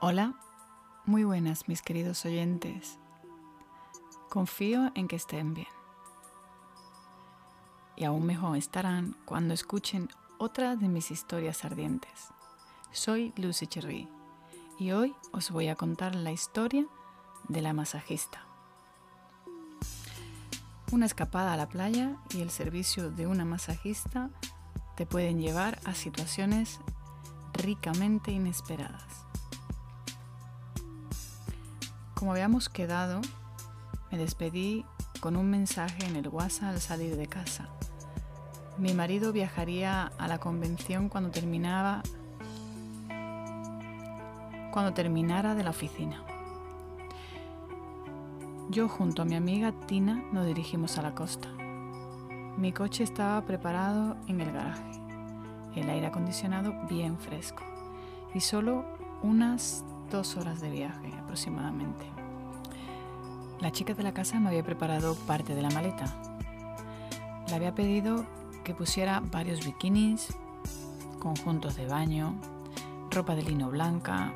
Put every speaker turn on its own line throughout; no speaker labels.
Hola, muy buenas mis queridos oyentes. Confío en que estén bien. Y aún mejor estarán cuando escuchen otra de mis historias ardientes. Soy Lucy Cherry y hoy os voy a contar la historia de la masajista. Una escapada a la playa y el servicio de una masajista te pueden llevar a situaciones ricamente inesperadas. Como habíamos quedado, me despedí con un mensaje en el WhatsApp al salir de casa. Mi marido viajaría a la convención cuando terminaba cuando terminara de la oficina. Yo junto a mi amiga Tina nos dirigimos a la costa. Mi coche estaba preparado en el garaje, el aire acondicionado bien fresco y solo unas dos horas de viaje aproximadamente. La chica de la casa me había preparado parte de la maleta. Le había pedido que pusiera varios bikinis, conjuntos de baño, ropa de lino blanca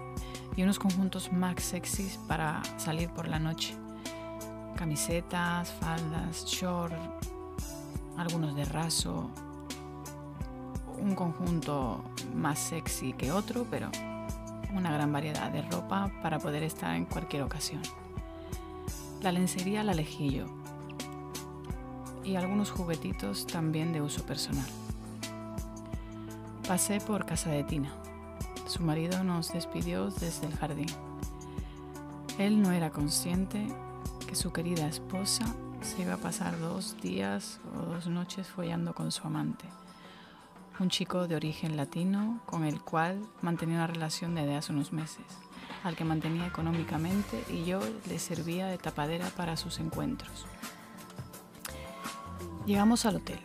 y unos conjuntos más sexys para salir por la noche. Camisetas, faldas, short, algunos de raso, un conjunto más sexy que otro, pero una gran variedad de ropa para poder estar en cualquier ocasión. La lencería la elegí yo y algunos juguetitos también de uso personal. Pasé por casa de Tina. Su marido nos despidió desde el jardín. Él no era consciente que su querida esposa se iba a pasar dos días o dos noches follando con su amante un chico de origen latino con el cual mantenía una relación desde hace unos meses, al que mantenía económicamente y yo le servía de tapadera para sus encuentros. Llegamos al hotel.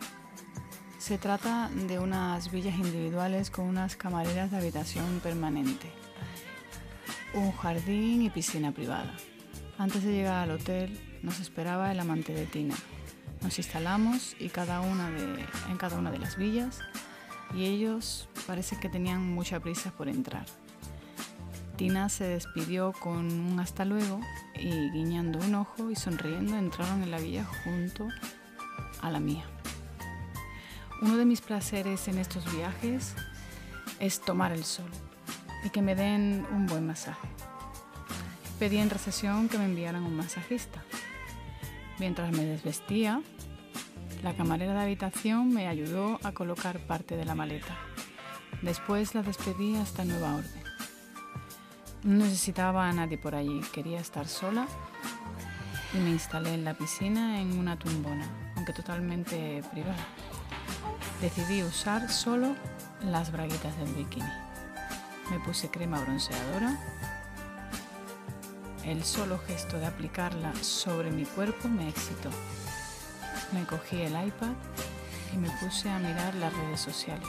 Se trata de unas villas individuales con unas camareras de habitación permanente, un jardín y piscina privada. Antes de llegar al hotel nos esperaba el amante de Tina. Nos instalamos y cada una de, en cada una de las villas y ellos parece que tenían mucha prisa por entrar. Tina se despidió con un hasta luego y guiñando un ojo y sonriendo entraron en la villa junto a la mía. Uno de mis placeres en estos viajes es tomar el sol y que me den un buen masaje. Pedí en recesión que me enviaran un masajista. Mientras me desvestía, la camarera de habitación me ayudó a colocar parte de la maleta. Después la despedí hasta nueva orden. No necesitaba a nadie por allí, quería estar sola y me instalé en la piscina en una tumbona, aunque totalmente privada. Decidí usar solo las braguitas del bikini. Me puse crema bronceadora. El solo gesto de aplicarla sobre mi cuerpo me excitó. Me cogí el iPad y me puse a mirar las redes sociales.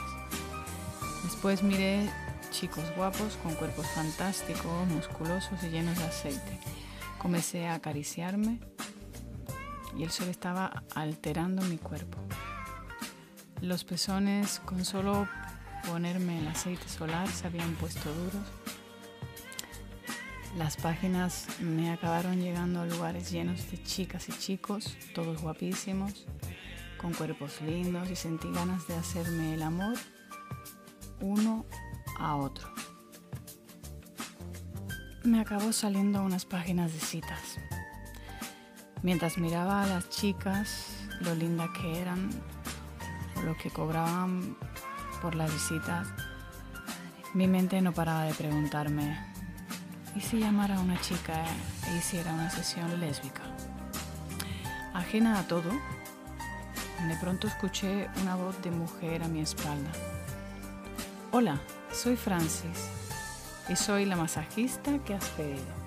Después miré chicos guapos con cuerpos fantásticos, musculosos y llenos de aceite. Comencé a acariciarme y el sol estaba alterando mi cuerpo. Los pezones con solo ponerme el aceite solar se habían puesto duros las páginas me acabaron llegando a lugares llenos de chicas y chicos, todos guapísimos, con cuerpos lindos y sentí ganas de hacerme el amor uno a otro. Me acabó saliendo unas páginas de citas. Mientras miraba a las chicas, lo linda que eran, lo que cobraban por las visitas, mi mente no paraba de preguntarme, ¿Y si llamara a una chica e hiciera una sesión lésbica? Ajena a todo, de pronto escuché una voz de mujer a mi espalda. Hola, soy Francis y soy la masajista que has pedido.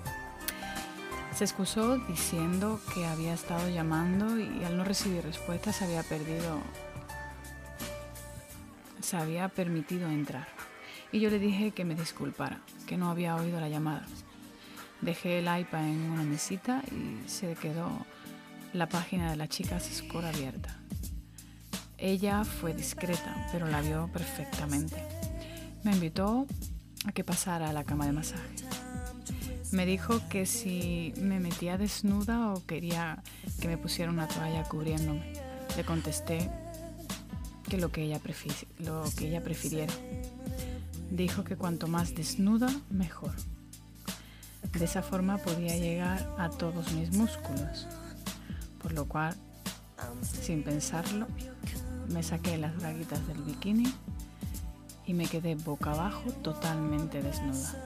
Se excusó diciendo que había estado llamando y al no recibir respuesta se había perdido, se había permitido entrar y yo le dije que me disculpara, que no había oído la llamada. Dejé el iPad en una mesita y se quedó la página de la chica Score abierta. Ella fue discreta, pero la vio perfectamente. Me invitó a que pasara a la cama de masaje. Me dijo que si me metía desnuda o quería que me pusiera una toalla cubriéndome. Le contesté que lo que ella, lo que ella prefiriera. Dijo que cuanto más desnuda, mejor. De esa forma podía llegar a todos mis músculos, por lo cual, sin pensarlo, me saqué las braguitas del bikini y me quedé boca abajo totalmente desnuda.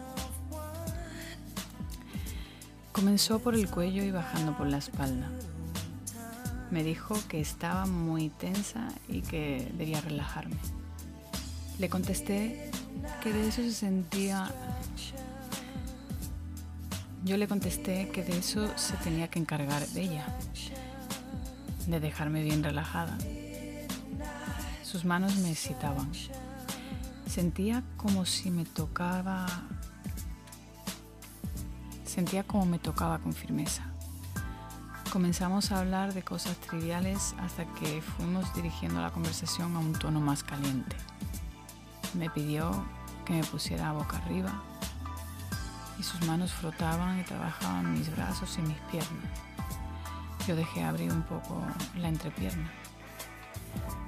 Comenzó por el cuello y bajando por la espalda. Me dijo que estaba muy tensa y que debía relajarme. Le contesté que de eso se sentía... Yo le contesté que de eso se tenía que encargar de ella, de dejarme bien relajada. Sus manos me excitaban. Sentía como si me tocaba... Sentía como me tocaba con firmeza. Comenzamos a hablar de cosas triviales hasta que fuimos dirigiendo la conversación a un tono más caliente. Me pidió que me pusiera boca arriba y sus manos frotaban y trabajaban mis brazos y mis piernas. Yo dejé abrir un poco la entrepierna,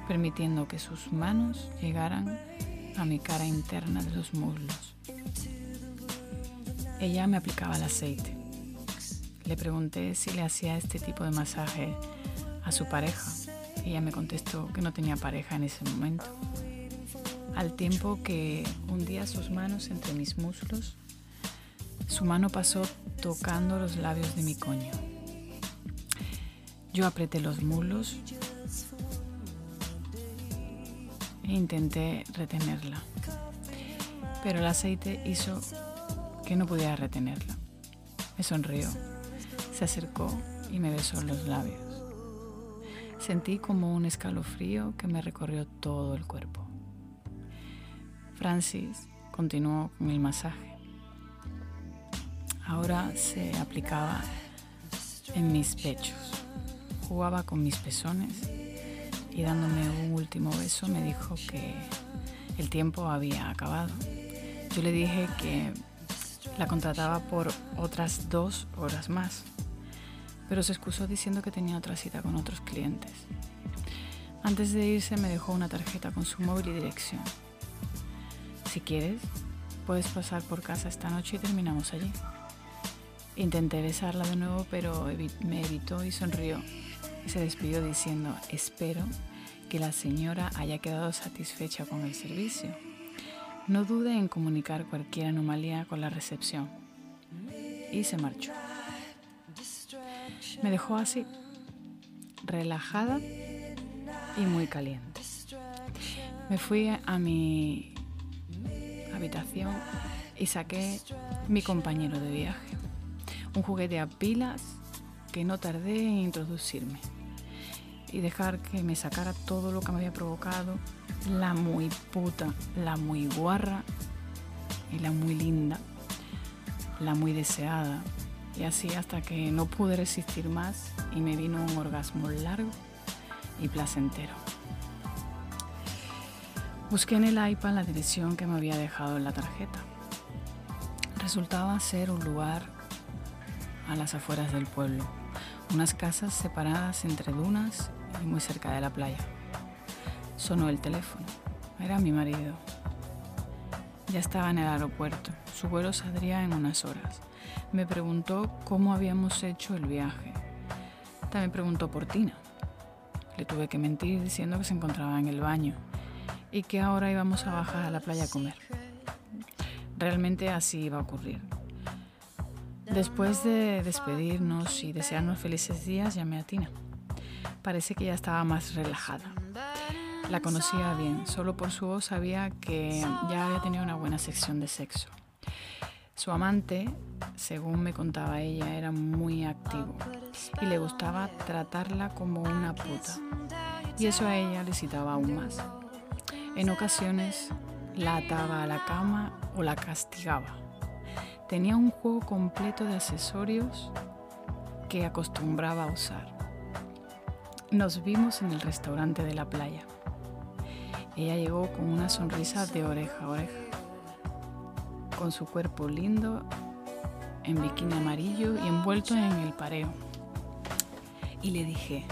permitiendo que sus manos llegaran a mi cara interna de los muslos. Ella me aplicaba el aceite. Le pregunté si le hacía este tipo de masaje a su pareja. Ella me contestó que no tenía pareja en ese momento. Al tiempo que hundía sus manos entre mis muslos, su mano pasó tocando los labios de mi coño. Yo apreté los muslos intenté retenerla, pero el aceite hizo que no pudiera retenerla. Me sonrió, se acercó y me besó los labios. Sentí como un escalofrío que me recorrió todo el cuerpo. Francis continuó con el masaje. Ahora se aplicaba en mis pechos, jugaba con mis pezones y dándome un último beso me dijo que el tiempo había acabado. Yo le dije que la contrataba por otras dos horas más, pero se excusó diciendo que tenía otra cita con otros clientes. Antes de irse me dejó una tarjeta con su móvil y dirección. Si quieres, puedes pasar por casa esta noche y terminamos allí. Intenté besarla de nuevo, pero me evitó y sonrió se despidió diciendo, espero que la señora haya quedado satisfecha con el servicio. No dude en comunicar cualquier anomalía con la recepción. Y se marchó. Me dejó así, relajada y muy caliente. Me fui a mi habitación y saqué mi compañero de viaje, un juguete a pilas que no tardé en introducirme y dejar que me sacara todo lo que me había provocado, la muy puta, la muy guarra y la muy linda, la muy deseada. Y así hasta que no pude resistir más y me vino un orgasmo largo y placentero. Busqué en el iPad la dirección que me había dejado en la tarjeta. Resultaba ser un lugar a las afueras del pueblo, unas casas separadas entre dunas y muy cerca de la playa. Sonó el teléfono. Era mi marido. Ya estaba en el aeropuerto. Su vuelo saldría en unas horas. Me preguntó cómo habíamos hecho el viaje. También preguntó por Tina. Le tuve que mentir diciendo que se encontraba en el baño y que ahora íbamos a bajar a la playa a comer. Realmente así iba a ocurrir. Después de despedirnos y desearnos felices días, llamé a Tina. Parece que ya estaba más relajada. La conocía bien, solo por su voz sabía que ya había tenido una buena sección de sexo. Su amante, según me contaba ella, era muy activo y le gustaba tratarla como una puta. Y eso a ella le citaba aún más. En ocasiones la ataba a la cama o la castigaba. Tenía un juego completo de accesorios que acostumbraba a usar. Nos vimos en el restaurante de la playa. Ella llegó con una sonrisa de oreja a oreja, con su cuerpo lindo en bikini amarillo y envuelto en el pareo. Y le dije,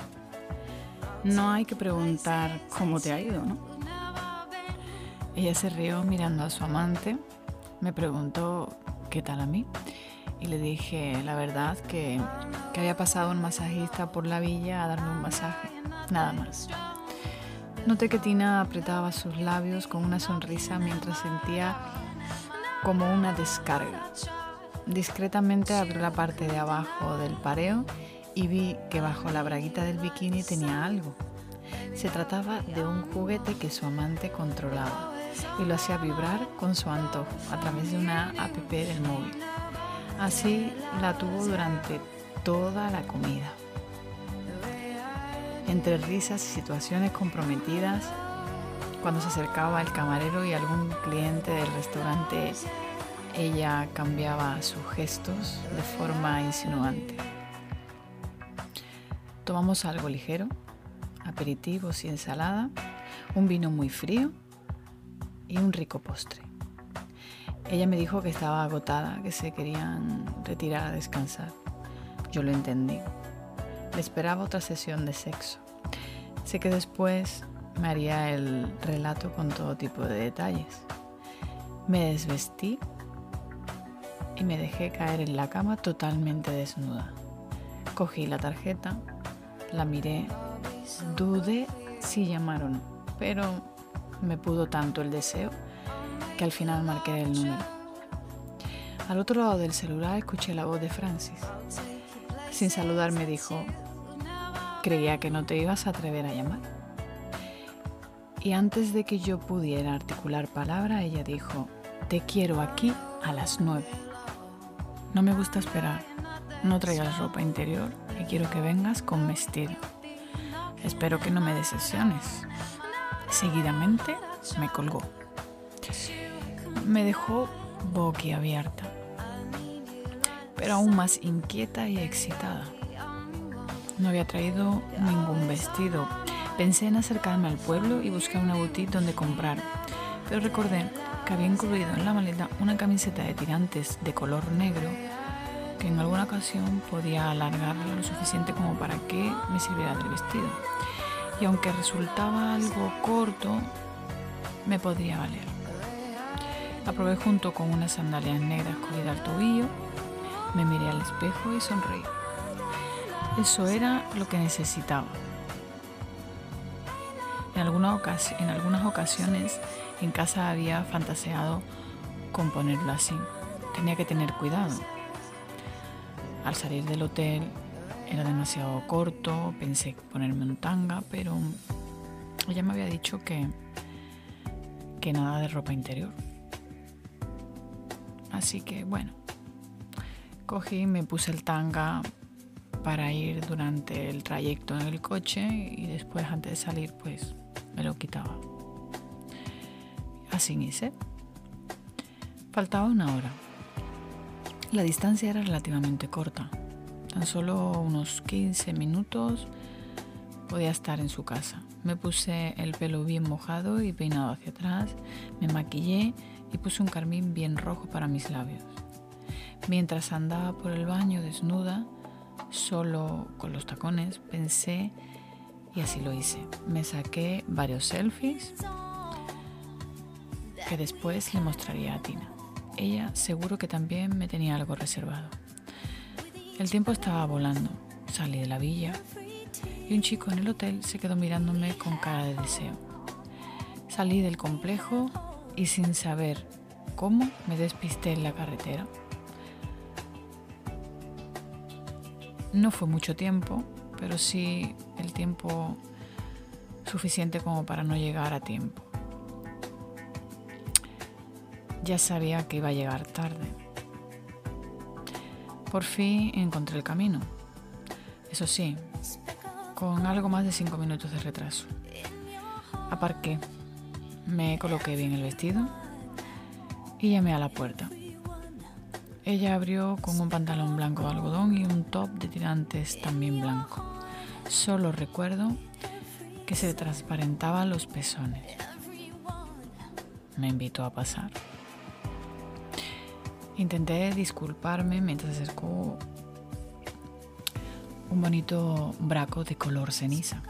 no hay que preguntar cómo te ha ido, ¿no? Ella se rió mirando a su amante, me preguntó qué tal a mí y le dije la verdad que, que había pasado un masajista por la villa a darme un masaje, nada más. Noté que Tina apretaba sus labios con una sonrisa mientras sentía como una descarga. Discretamente abrió la parte de abajo del pareo y vi que bajo la braguita del bikini tenía algo. Se trataba de un juguete que su amante controlaba y lo hacía vibrar con su antojo a través de una app del móvil. Así la tuvo durante toda la comida. Entre risas y situaciones comprometidas, cuando se acercaba el camarero y algún cliente del restaurante, ella cambiaba sus gestos de forma insinuante. Tomamos algo ligero, aperitivos y ensalada, un vino muy frío y un rico postre. Ella me dijo que estaba agotada, que se querían retirar a descansar. Yo lo entendí. Le esperaba otra sesión de sexo. Sé que después me haría el relato con todo tipo de detalles. Me desvestí y me dejé caer en la cama totalmente desnuda. Cogí la tarjeta, la miré, dudé si llamar o no, pero me pudo tanto el deseo que al final marqué el número. Al otro lado del celular escuché la voz de Francis. Sin saludar me dijo, creía que no te ibas a atrever a llamar. Y antes de que yo pudiera articular palabra, ella dijo, te quiero aquí a las nueve. No me gusta esperar, no traigas ropa interior y quiero que vengas con vestido. Espero que no me decepciones. Seguidamente me colgó me dejó boquiabierta, pero aún más inquieta y excitada. No había traído ningún vestido. Pensé en acercarme al pueblo y buscar una boutique donde comprar, pero recordé que había incluido en la maleta una camiseta de tirantes de color negro que en alguna ocasión podía alargarla lo suficiente como para que me sirviera del vestido. Y aunque resultaba algo corto, me podría valer. La junto con unas sandalias negras cogidas al tobillo, me miré al espejo y sonreí. Eso era lo que necesitaba. En, en algunas ocasiones en casa había fantaseado con ponerlo así. Tenía que tener cuidado. Al salir del hotel era demasiado corto, pensé ponerme un tanga, pero ella me había dicho que, que nada de ropa interior. Así que bueno, cogí, me puse el tanga para ir durante el trayecto en el coche y después antes de salir pues me lo quitaba. Así hice. Faltaba una hora. La distancia era relativamente corta. Tan solo unos 15 minutos podía estar en su casa. Me puse el pelo bien mojado y peinado hacia atrás, me maquillé y puse un carmín bien rojo para mis labios. Mientras andaba por el baño desnuda, solo con los tacones, pensé y así lo hice. Me saqué varios selfies que después le mostraría a Tina. Ella seguro que también me tenía algo reservado. El tiempo estaba volando. Salí de la villa y un chico en el hotel se quedó mirándome con cara de deseo. Salí del complejo y sin saber cómo me despisté en la carretera. No fue mucho tiempo, pero sí el tiempo suficiente como para no llegar a tiempo. Ya sabía que iba a llegar tarde. Por fin encontré el camino. Eso sí, con algo más de cinco minutos de retraso. Aparqué me coloqué bien el vestido y llamé a la puerta. Ella abrió con un pantalón blanco de algodón y un top de tirantes también blanco. Solo recuerdo que se transparentaban los pezones. Me invitó a pasar. Intenté disculparme mientras acercó un bonito braco de color ceniza.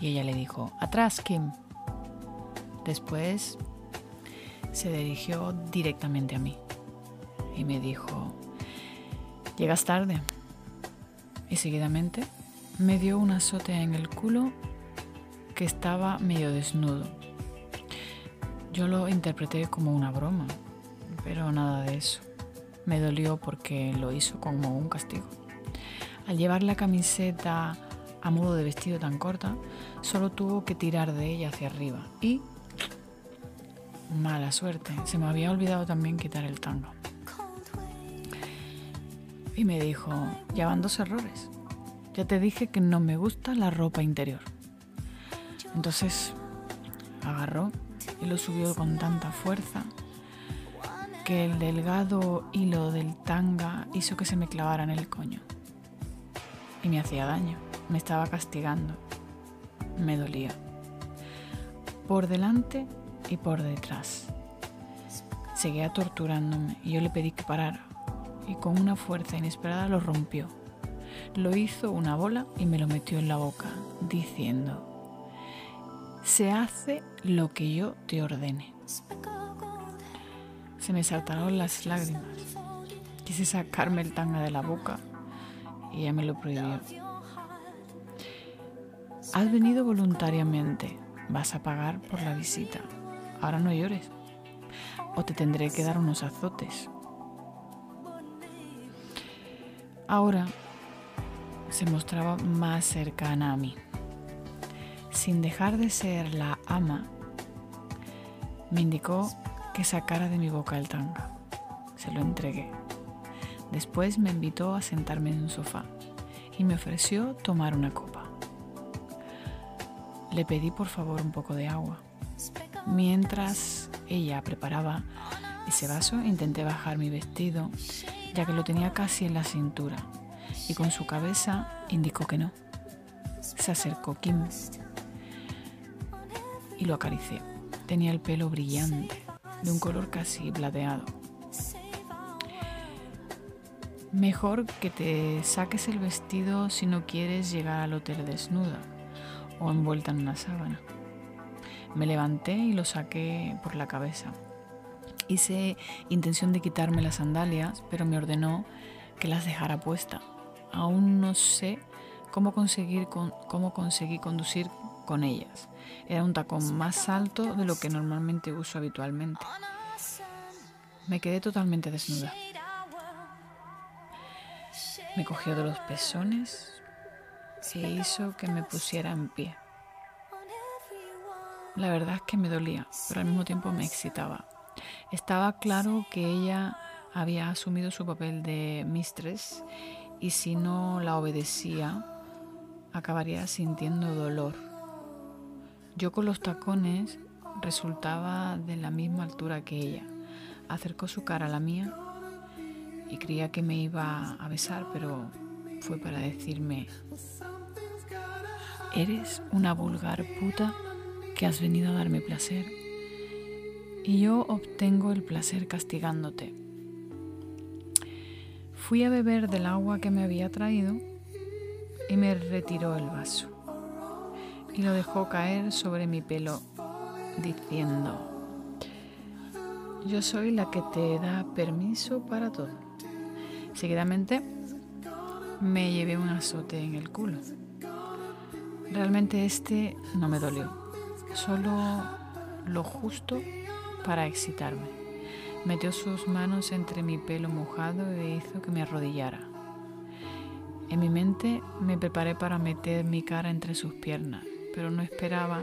Y ella le dijo, atrás, Kim. Después se dirigió directamente a mí y me dijo, llegas tarde. Y seguidamente me dio un azote en el culo que estaba medio desnudo. Yo lo interpreté como una broma, pero nada de eso. Me dolió porque lo hizo como un castigo. Al llevar la camiseta a modo de vestido tan corta, solo tuvo que tirar de ella hacia arriba y... Mala suerte, se me había olvidado también quitar el tango. Y me dijo, ya van dos errores. Ya te dije que no me gusta la ropa interior. Entonces agarró y lo subió con tanta fuerza que el delgado hilo del tanga hizo que se me clavara en el coño. Y me hacía daño, me estaba castigando, me dolía. Por delante y por detrás. Seguía torturándome y yo le pedí que parara y con una fuerza inesperada lo rompió. Lo hizo una bola y me lo metió en la boca, diciendo, se hace lo que yo te ordene. Se me saltaron las lágrimas. Quise sacarme el tanga de la boca y ella me lo prohibió. Has venido voluntariamente. Vas a pagar por la visita. Ahora no llores. O te tendré que dar unos azotes. Ahora se mostraba más cercana a mí. Sin dejar de ser la ama, me indicó que sacara de mi boca el tanga. Se lo entregué. Después me invitó a sentarme en un sofá y me ofreció tomar una copa. Le pedí por favor un poco de agua. Mientras ella preparaba ese vaso, intenté bajar mi vestido, ya que lo tenía casi en la cintura, y con su cabeza indicó que no. Se acercó Kim y lo acaricié. Tenía el pelo brillante, de un color casi plateado. Mejor que te saques el vestido si no quieres llegar al hotel desnuda o envuelta en una sábana. Me levanté y lo saqué por la cabeza. Hice intención de quitarme las sandalias, pero me ordenó que las dejara puesta. Aún no sé cómo, conseguir cómo conseguí conducir con ellas. Era un tacón más alto de lo que normalmente uso habitualmente. Me quedé totalmente desnuda. Me cogió de los pezones e hizo que me pusiera en pie. La verdad es que me dolía, pero al mismo tiempo me excitaba. Estaba claro que ella había asumido su papel de mistress y si no la obedecía, acabaría sintiendo dolor. Yo con los tacones resultaba de la misma altura que ella. Acercó su cara a la mía y creía que me iba a besar, pero fue para decirme, eres una vulgar puta que has venido a darme placer y yo obtengo el placer castigándote. Fui a beber del agua que me había traído y me retiró el vaso y lo dejó caer sobre mi pelo, diciendo, yo soy la que te da permiso para todo. Seguidamente me llevé un azote en el culo. Realmente este no me dolió, solo lo justo para excitarme. Metió sus manos entre mi pelo mojado e hizo que me arrodillara. En mi mente me preparé para meter mi cara entre sus piernas pero no esperaba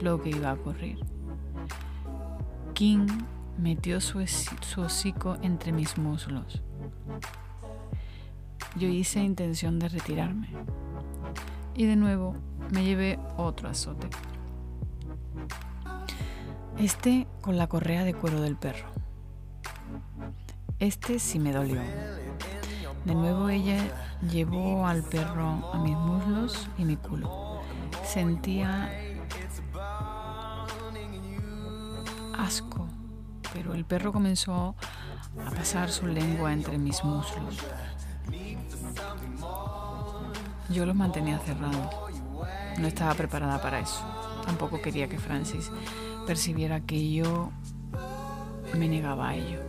lo que iba a ocurrir. King metió su, hocico entre mis muslos. Yo hice intención de retirarme y de nuevo me llevé otro azote. Este con la correa de cuero del perro. Este sí me dolió. De nuevo ella llevó al perro a mis muslos y mi culo sentía asco, pero el perro comenzó a pasar su lengua entre mis muslos. Yo los mantenía cerrados. No estaba preparada para eso. Tampoco quería que Francis percibiera que yo me negaba a ello.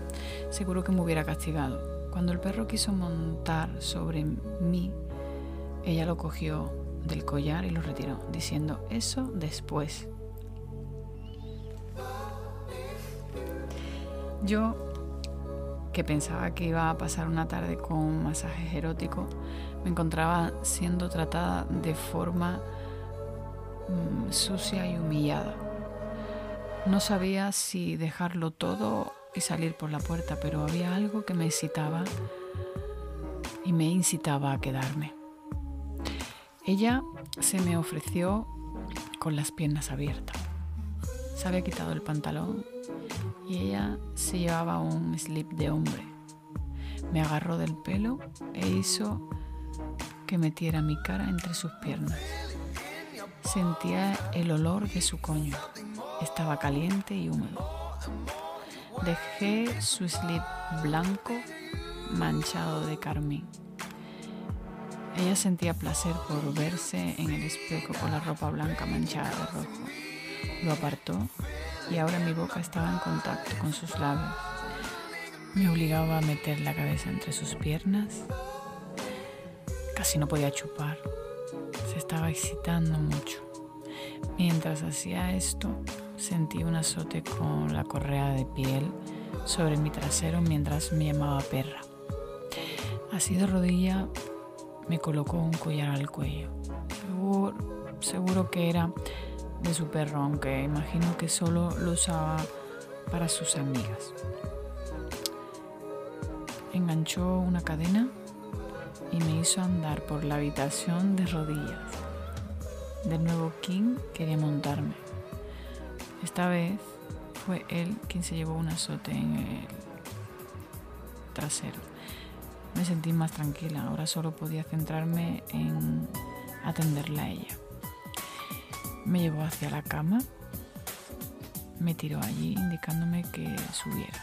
Seguro que me hubiera castigado. Cuando el perro quiso montar sobre mí, ella lo cogió del collar y lo retiró, diciendo eso después. Yo, que pensaba que iba a pasar una tarde con masajes eróticos, me encontraba siendo tratada de forma mm, sucia y humillada. No sabía si dejarlo todo y salir por la puerta, pero había algo que me excitaba y me incitaba a quedarme. Ella se me ofreció con las piernas abiertas. Se había quitado el pantalón y ella se llevaba un slip de hombre. Me agarró del pelo e hizo que metiera mi cara entre sus piernas. Sentía el olor de su coño. Estaba caliente y húmedo. Dejé su slip blanco manchado de carmín. Ella sentía placer por verse en el espejo con la ropa blanca manchada de rojo. Lo apartó y ahora mi boca estaba en contacto con sus labios. Me obligaba a meter la cabeza entre sus piernas. Casi no podía chupar. Se estaba excitando mucho. Mientras hacía esto, sentí un azote con la correa de piel sobre mi trasero mientras me llamaba perra. Así de rodilla me colocó un collar al cuello. Seguro, que era de su perro, aunque imagino que solo lo usaba para sus amigas. Enganchó una cadena y me hizo andar por la habitación de rodillas. De nuevo King quería montarme. Esta vez fue él quien se llevó un azote en el trasero. Me sentí más tranquila, ahora solo podía centrarme en atenderla a ella. Me llevó hacia la cama, me tiró allí indicándome que subiera.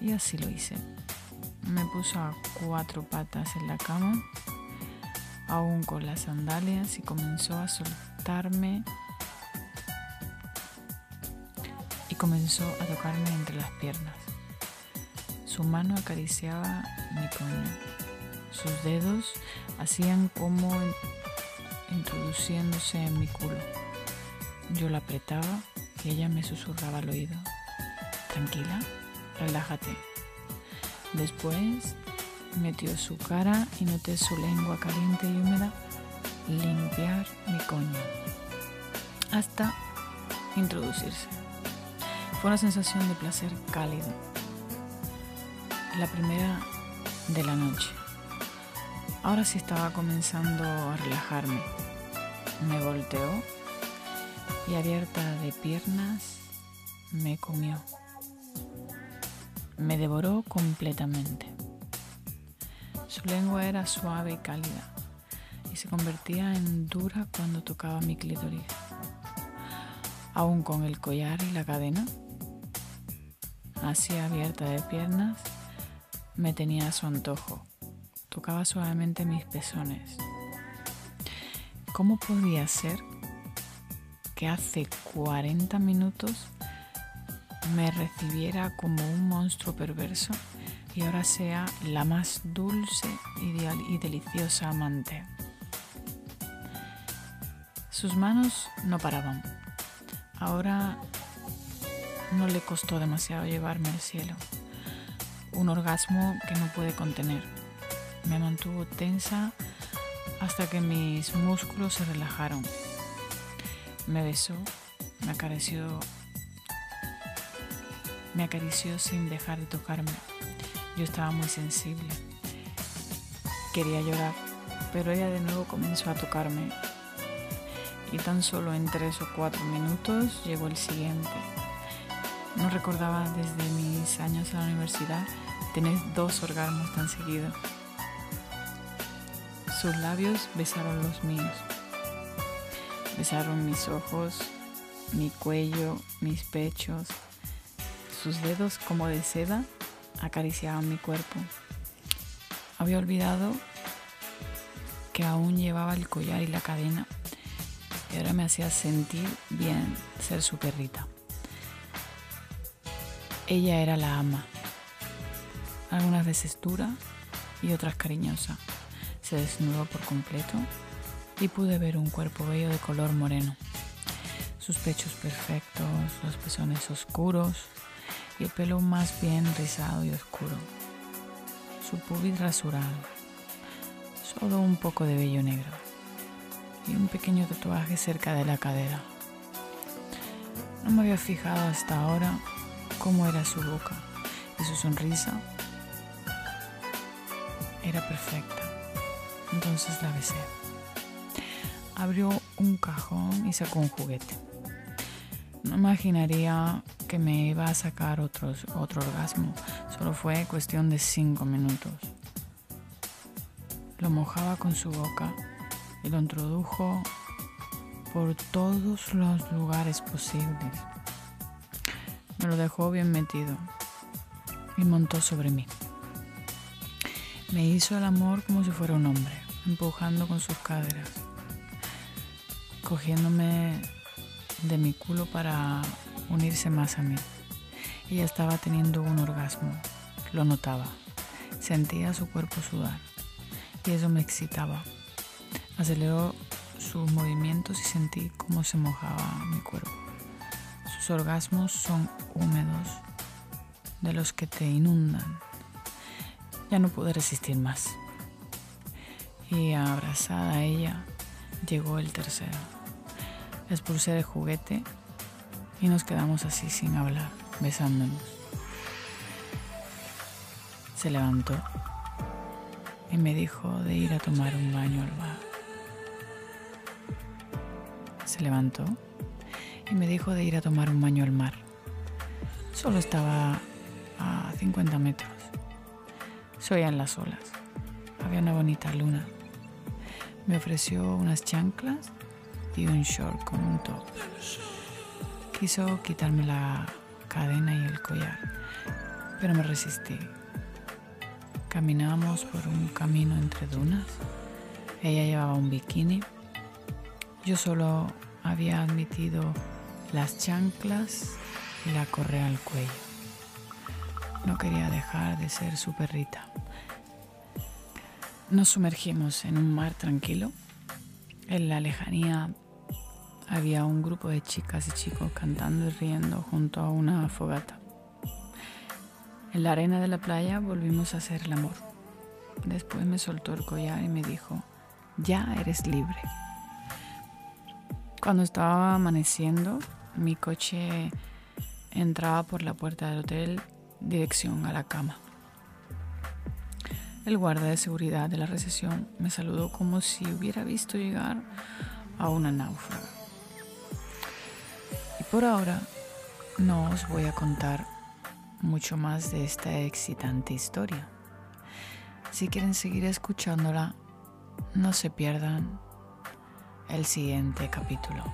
Y así lo hice. Me puso a cuatro patas en la cama, aún con las sandalias, y comenzó a soltarme y comenzó a tocarme entre las piernas. Su mano acariciaba mi coño. Sus dedos hacían como introduciéndose en mi culo. Yo la apretaba y ella me susurraba al oído. Tranquila, relájate. Después metió su cara y noté su lengua caliente y húmeda limpiar mi coño hasta introducirse. Fue una sensación de placer cálido la primera de la noche. Ahora sí estaba comenzando a relajarme. Me volteó y abierta de piernas me comió. Me devoró completamente. Su lengua era suave y cálida y se convertía en dura cuando tocaba mi clítoris. Aún con el collar y la cadena, así abierta de piernas, me tenía a su antojo. Tocaba suavemente mis pezones. ¿Cómo podía ser que hace 40 minutos me recibiera como un monstruo perverso y ahora sea la más dulce y deliciosa amante? Sus manos no paraban. Ahora no le costó demasiado llevarme al cielo un orgasmo que no pude contener. Me mantuvo tensa hasta que mis músculos se relajaron. Me besó, me acarició, me acarició sin dejar de tocarme. Yo estaba muy sensible. Quería llorar, pero ella de nuevo comenzó a tocarme. Y tan solo en tres o cuatro minutos llegó el siguiente. No recordaba desde mis años en la universidad tener dos orgasmos tan seguidos. Sus labios besaron los míos. Besaron mis ojos, mi cuello, mis pechos. Sus dedos como de seda acariciaban mi cuerpo. Había olvidado que aún llevaba el collar y la cadena y ahora me hacía sentir bien ser su perrita. Ella era la ama, algunas veces dura y otras cariñosa. Se desnudó por completo y pude ver un cuerpo bello de color moreno. Sus pechos perfectos, los pezones oscuros y el pelo más bien rizado y oscuro. Su pubis rasurado, solo un poco de vello negro y un pequeño tatuaje cerca de la cadera. No me había fijado hasta ahora cómo era su boca y su sonrisa era perfecta. Entonces la besé. Abrió un cajón y sacó un juguete. No imaginaría que me iba a sacar otros, otro orgasmo. Solo fue cuestión de cinco minutos. Lo mojaba con su boca y lo introdujo por todos los lugares posibles. Me lo dejó bien metido y montó sobre mí. Me hizo el amor como si fuera un hombre, empujando con sus caderas, cogiéndome de mi culo para unirse más a mí. Ella estaba teniendo un orgasmo, lo notaba, sentía su cuerpo sudar y eso me excitaba. Aceleró sus movimientos y sentí cómo se mojaba mi cuerpo. Sus orgasmos son húmedos, de los que te inundan ya no pude resistir más. Y abrazada a ella, llegó el tercero. Expulsé de juguete y nos quedamos así sin hablar, besándonos. Se levantó y me dijo de ir a tomar un baño al bar. Se levantó y me dijo de ir a tomar un baño al mar. Solo estaba a 50 metros. Soy en las olas. Había una bonita luna. Me ofreció unas chanclas y un short con un top. Quiso quitarme la cadena y el collar, pero me resistí. Caminamos por un camino entre dunas. Ella llevaba un bikini. Yo solo había admitido las chanclas y la correa al cuello. No quería dejar de ser su perrita. Nos sumergimos en un mar tranquilo. En la lejanía había un grupo de chicas y chicos cantando y riendo junto a una fogata. En la arena de la playa volvimos a hacer el amor. Después me soltó el collar y me dijo, ya eres libre. Cuando estaba amaneciendo, mi coche entraba por la puerta del hotel dirección a la cama. El guardia de seguridad de la recesión me saludó como si hubiera visto llegar a una náufraga. Y por ahora no os voy a contar mucho más de esta excitante historia. Si quieren seguir escuchándola, no se pierdan el siguiente capítulo.